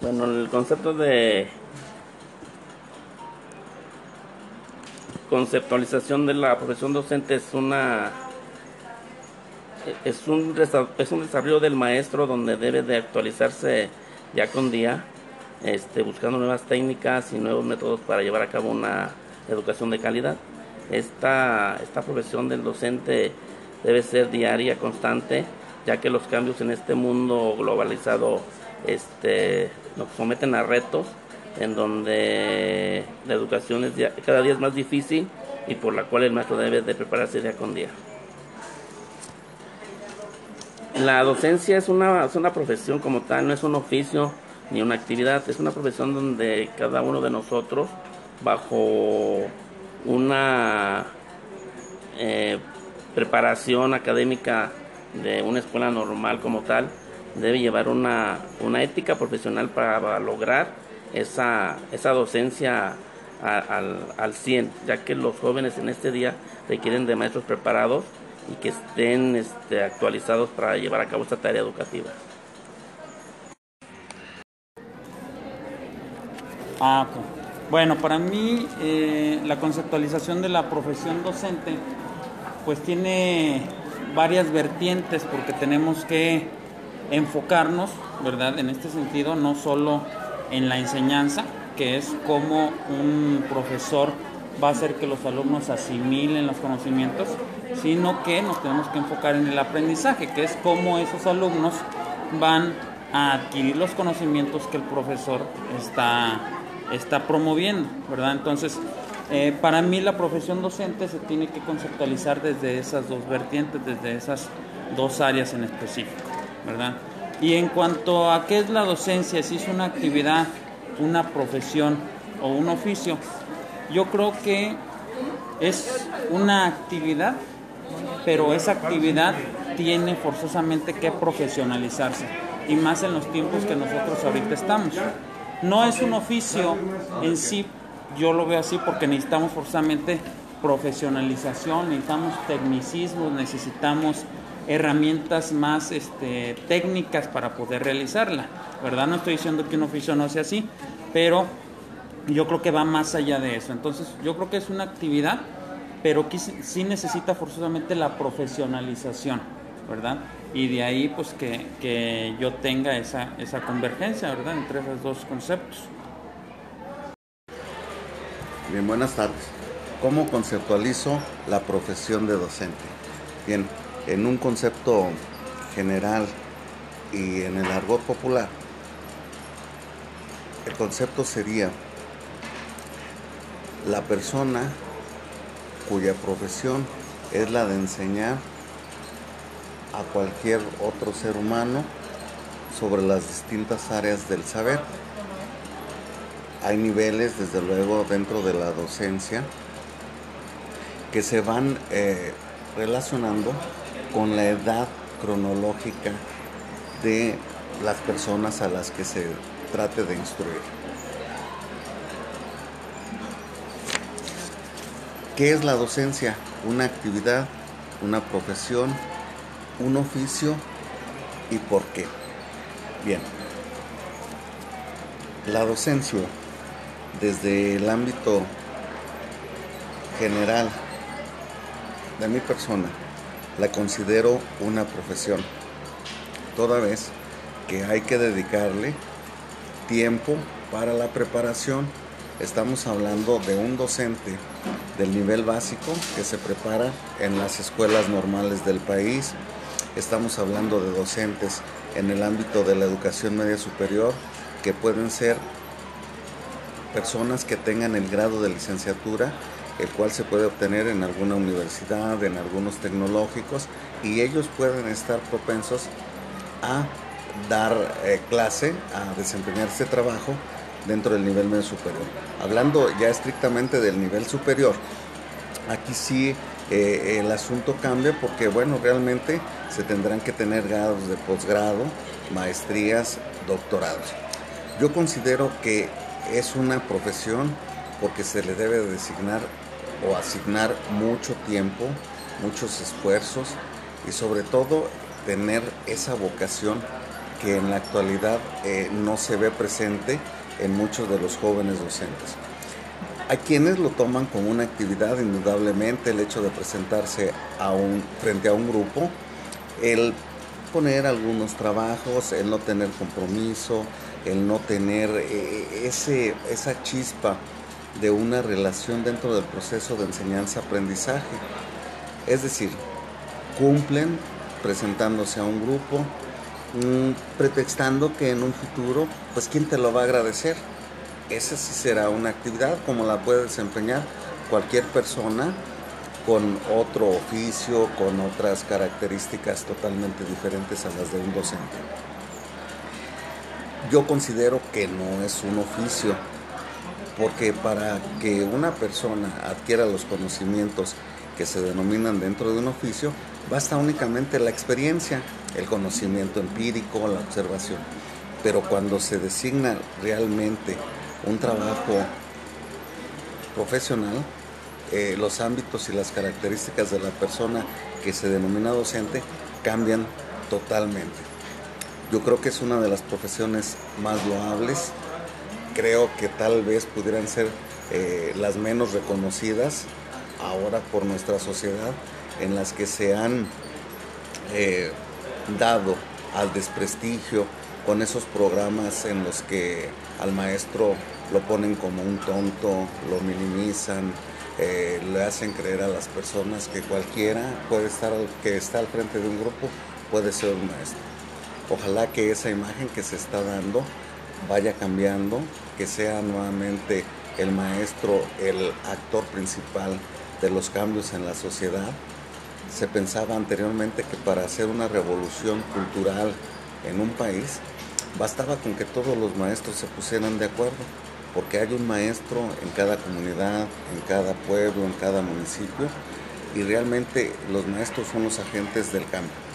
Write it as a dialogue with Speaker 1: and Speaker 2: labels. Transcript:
Speaker 1: Bueno, el concepto de conceptualización de la profesión docente es una es un, es un desarrollo del maestro donde debe de actualizarse ya con día, este, buscando nuevas técnicas y nuevos métodos para llevar a cabo una educación de calidad. Esta, esta profesión del docente debe ser diaria, constante, ya que los cambios en este mundo globalizado este, nos someten a retos en donde la educación es cada día es más difícil y por la cual el maestro debe de prepararse día con día. La docencia es una, es una profesión como tal, no es un oficio ni una actividad, es una profesión donde cada uno de nosotros, bajo una eh, preparación académica de una escuela normal como tal, debe llevar una, una ética profesional para lograr esa, esa docencia al, al 100, ya que los jóvenes en este día requieren de maestros preparados y que estén este, actualizados para llevar a cabo esta tarea educativa.
Speaker 2: Ah, Bueno, para mí eh, la conceptualización de la profesión docente pues tiene varias vertientes porque tenemos que enfocarnos, ¿verdad? En este sentido, no solo en la enseñanza, que es cómo un profesor va a hacer que los alumnos asimilen los conocimientos, sino que nos tenemos que enfocar en el aprendizaje, que es cómo esos alumnos van a adquirir los conocimientos que el profesor está, está promoviendo, ¿verdad? Entonces, eh, para mí la profesión docente se tiene que conceptualizar desde esas dos vertientes, desde esas dos áreas en específico, ¿verdad? Y en cuanto a qué es la docencia, si es una actividad, una profesión o un oficio, yo creo que es una actividad, pero esa actividad tiene forzosamente que profesionalizarse, y más en los tiempos que nosotros ahorita estamos. No es un oficio en sí, yo lo veo así porque necesitamos forzosamente profesionalización, necesitamos tecnicismo, necesitamos herramientas más este, técnicas para poder realizarla, ¿verdad? No estoy diciendo que un oficio no sea así, pero yo creo que va más allá de eso. Entonces, yo creo que es una actividad, pero que sí necesita forzosamente la profesionalización, ¿verdad? Y de ahí, pues, que, que yo tenga esa, esa convergencia, ¿verdad? Entre esos dos conceptos.
Speaker 3: Bien, buenas tardes. ¿Cómo conceptualizo la profesión de docente? Bien, en un concepto general y en el argot popular, el concepto sería la persona cuya profesión es la de enseñar a cualquier otro ser humano sobre las distintas áreas del saber. Hay niveles, desde luego, dentro de la docencia que se van eh, relacionando con la edad cronológica de las personas a las que se trate de instruir. ¿Qué es la docencia? Una actividad, una profesión, un oficio y por qué. Bien, la docencia desde el ámbito general de mi persona la considero una profesión, toda vez que hay que dedicarle tiempo para la preparación. Estamos hablando de un docente del nivel básico que se prepara en las escuelas normales del país. Estamos hablando de docentes en el ámbito de la educación media superior que pueden ser personas que tengan el grado de licenciatura el cual se puede obtener en alguna universidad, en algunos tecnológicos, y ellos pueden estar propensos a dar eh, clase, a desempeñar este trabajo dentro del nivel medio superior. Hablando ya estrictamente del nivel superior, aquí sí eh, el asunto cambia porque, bueno, realmente se tendrán que tener grados de posgrado, maestrías, doctorados. Yo considero que es una profesión porque se le debe designar o asignar mucho tiempo, muchos esfuerzos y sobre todo tener esa vocación que en la actualidad eh, no se ve presente en muchos de los jóvenes docentes. Hay quienes lo toman como una actividad, indudablemente, el hecho de presentarse a un, frente a un grupo, el poner algunos trabajos, el no tener compromiso, el no tener eh, ese, esa chispa de una relación dentro del proceso de enseñanza-aprendizaje. Es decir, cumplen presentándose a un grupo, mm, pretextando que en un futuro, pues ¿quién te lo va a agradecer? Esa sí será una actividad como la puede desempeñar cualquier persona con otro oficio, con otras características totalmente diferentes a las de un docente. Yo considero que no es un oficio, porque para que una persona adquiera los conocimientos que se denominan dentro de un oficio, basta únicamente la experiencia, el conocimiento empírico, la observación. Pero cuando se designa realmente un trabajo profesional, eh, los ámbitos y las características de la persona que se denomina docente cambian totalmente. Yo creo que es una de las profesiones más loables, creo que tal vez pudieran ser eh, las menos reconocidas ahora por nuestra sociedad, en las que se han eh, dado al desprestigio con esos programas en los que al maestro lo ponen como un tonto, lo minimizan, eh, le hacen creer a las personas que cualquiera puede estar, que está al frente de un grupo, puede ser un maestro. Ojalá que esa imagen que se está dando vaya cambiando, que sea nuevamente el maestro el actor principal de los cambios en la sociedad. Se pensaba anteriormente que para hacer una revolución cultural en un país bastaba con que todos los maestros se pusieran de acuerdo, porque hay un maestro en cada comunidad, en cada pueblo, en cada municipio, y realmente los maestros son los agentes del cambio.